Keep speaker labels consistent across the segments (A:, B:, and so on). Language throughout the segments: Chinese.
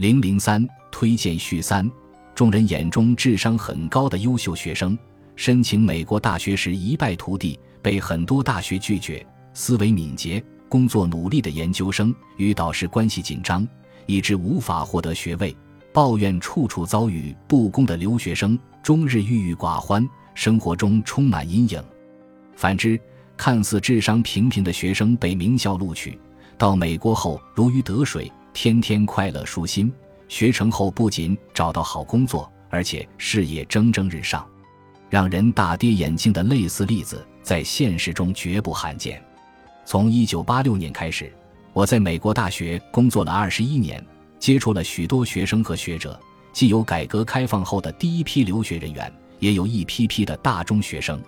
A: 零零三推荐序三：众人眼中智商很高的优秀学生，申请美国大学时一败涂地，被很多大学拒绝；思维敏捷、工作努力的研究生，与导师关系紧张，以致无法获得学位；抱怨处处遭遇不公的留学生，终日郁郁寡欢，生活中充满阴影。反之，看似智商平平的学生被名校录取，到美国后如鱼得水。天天快乐舒心，学成后不仅找到好工作，而且事业蒸蒸日上，让人大跌眼镜的类似例子在现实中绝不罕见。从1986年开始，我在美国大学工作了21年，接触了许多学生和学者，既有改革开放后的第一批留学人员，也有一批批的大中学生。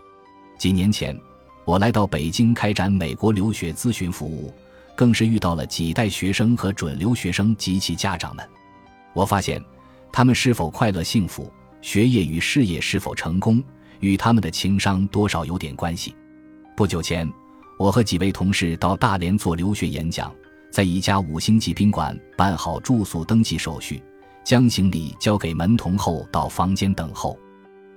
A: 几年前，我来到北京开展美国留学咨询服务。更是遇到了几代学生和准留学生及其家长们，我发现，他们是否快乐幸福，学业与事业是否成功，与他们的情商多少有点关系。不久前，我和几位同事到大连做留学演讲，在一家五星级宾馆办好住宿登记手续，将行李交给门童后，到房间等候。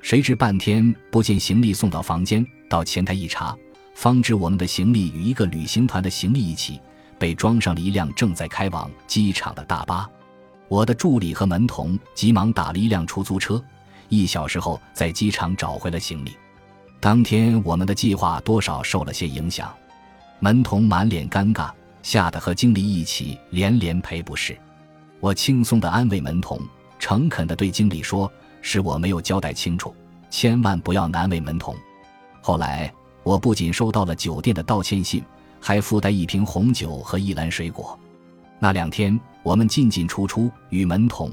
A: 谁知半天不见行李送到房间，到前台一查。方知我们的行李与一个旅行团的行李一起被装上了一辆正在开往机场的大巴。我的助理和门童急忙打了一辆出租车，一小时后在机场找回了行李。当天我们的计划多少受了些影响，门童满脸尴尬，吓得和经理一起连连赔不是。我轻松地安慰门童，诚恳地对经理说：“是我没有交代清楚，千万不要难为门童。”后来。我不仅收到了酒店的道歉信，还附带一瓶红酒和一篮水果。那两天，我们进进出出，与门童、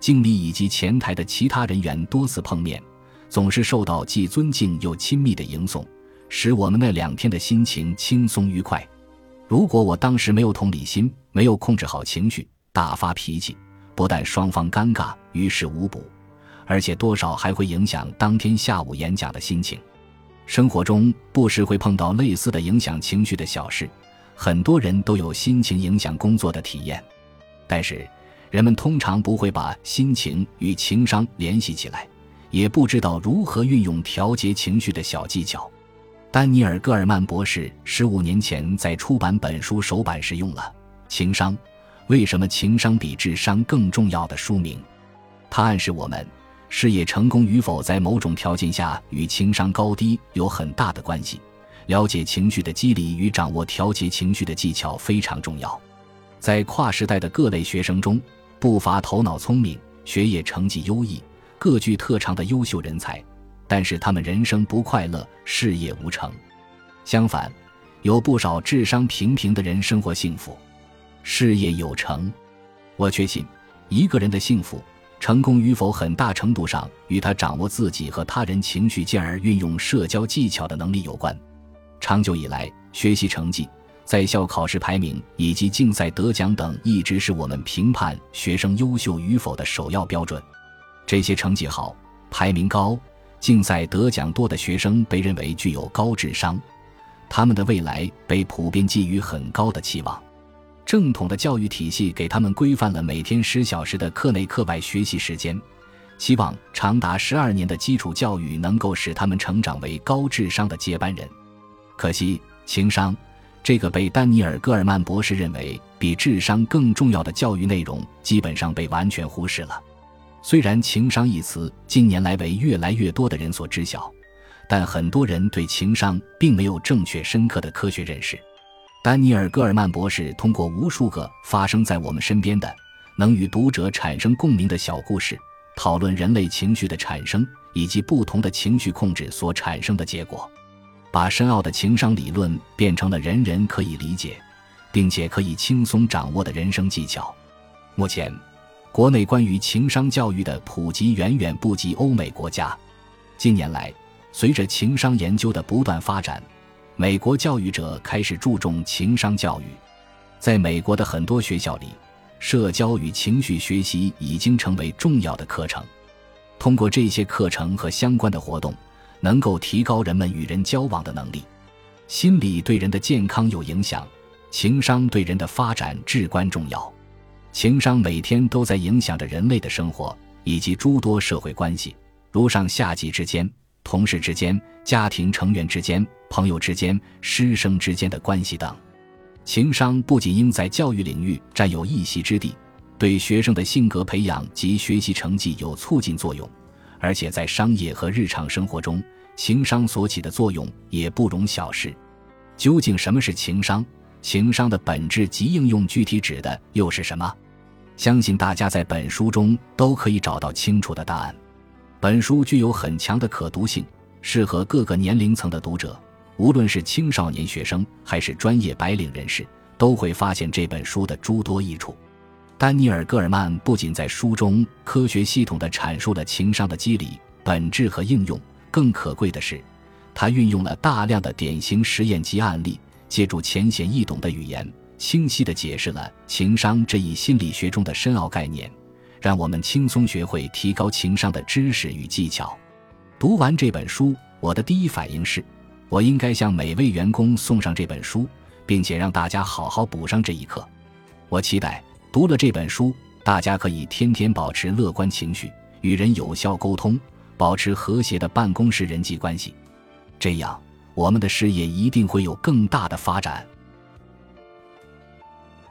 A: 经理以及前台的其他人员多次碰面，总是受到既尊敬又亲密的迎送，使我们那两天的心情轻松愉快。如果我当时没有同理心，没有控制好情绪，大发脾气，不但双方尴尬，于事无补，而且多少还会影响当天下午演讲的心情。生活中不时会碰到类似的影响情绪的小事，很多人都有心情影响工作的体验，但是人们通常不会把心情与情商联系起来，也不知道如何运用调节情绪的小技巧。丹尼尔·戈尔曼博士十五年前在出版本书首版时用了《情商：为什么情商比智商更重要》的书名，他暗示我们。事业成功与否，在某种条件下与情商高低有很大的关系。了解情绪的机理与掌握调节情绪的技巧非常重要。在跨时代的各类学生中，不乏头脑聪明、学业成绩优异、各具特长的优秀人才，但是他们人生不快乐，事业无成。相反，有不少智商平平的人生活幸福，事业有成。我确信，一个人的幸福。成功与否，很大程度上与他掌握自己和他人情绪，进而运用社交技巧的能力有关。长久以来，学习成绩、在校考试排名以及竞赛得奖等，一直是我们评判学生优秀与否的首要标准。这些成绩好、排名高、竞赛得奖多的学生，被认为具有高智商，他们的未来被普遍寄予很高的期望。正统的教育体系给他们规范了每天十小时的课内课外学习时间，希望长达十二年的基础教育能够使他们成长为高智商的接班人。可惜，情商这个被丹尼尔·戈尔曼博士认为比智商更重要的教育内容，基本上被完全忽视了。虽然“情商”一词近年来为越来越多的人所知晓，但很多人对情商并没有正确深刻的科学认识。丹尼尔·戈尔曼博士通过无数个发生在我们身边的、能与读者产生共鸣的小故事，讨论人类情绪的产生以及不同的情绪控制所产生的结果，把深奥的情商理论变成了人人可以理解，并且可以轻松掌握的人生技巧。目前，国内关于情商教育的普及远远不及欧美国家。近年来，随着情商研究的不断发展。美国教育者开始注重情商教育，在美国的很多学校里，社交与情绪学习已经成为重要的课程。通过这些课程和相关的活动，能够提高人们与人交往的能力。心理对人的健康有影响，情商对人的发展至关重要。情商每天都在影响着人类的生活以及诸多社会关系，如上下级之间、同事之间、家庭成员之间、朋友之间、师生之间的关系等。情商不仅应在教育领域占有一席之地，对学生的性格培养及学习成绩有促进作用，而且在商业和日常生活中，情商所起的作用也不容小视。究竟什么是情商？情商的本质及应用具体指的又是什么？相信大家在本书中都可以找到清楚的答案。本书具有很强的可读性，适合各个年龄层的读者，无论是青少年学生还是专业白领人士，都会发现这本书的诸多益处。丹尼尔·戈尔曼不仅在书中科学系统地阐述了情商的机理、本质和应用，更可贵的是，他运用了大量的典型实验及案例，借助浅显易懂的语言。清晰地解释了情商这一心理学中的深奥概念，让我们轻松学会提高情商的知识与技巧。读完这本书，我的第一反应是，我应该向每位员工送上这本书，并且让大家好好补上这一课。我期待读了这本书，大家可以天天保持乐观情绪，与人有效沟通，保持和谐的办公室人际关系。这样，我们的事业一定会有更大的发展。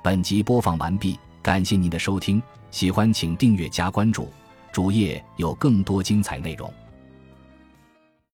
A: 本集播放完毕，感谢您的收听，喜欢请订阅加关注，主页有更多精彩内容。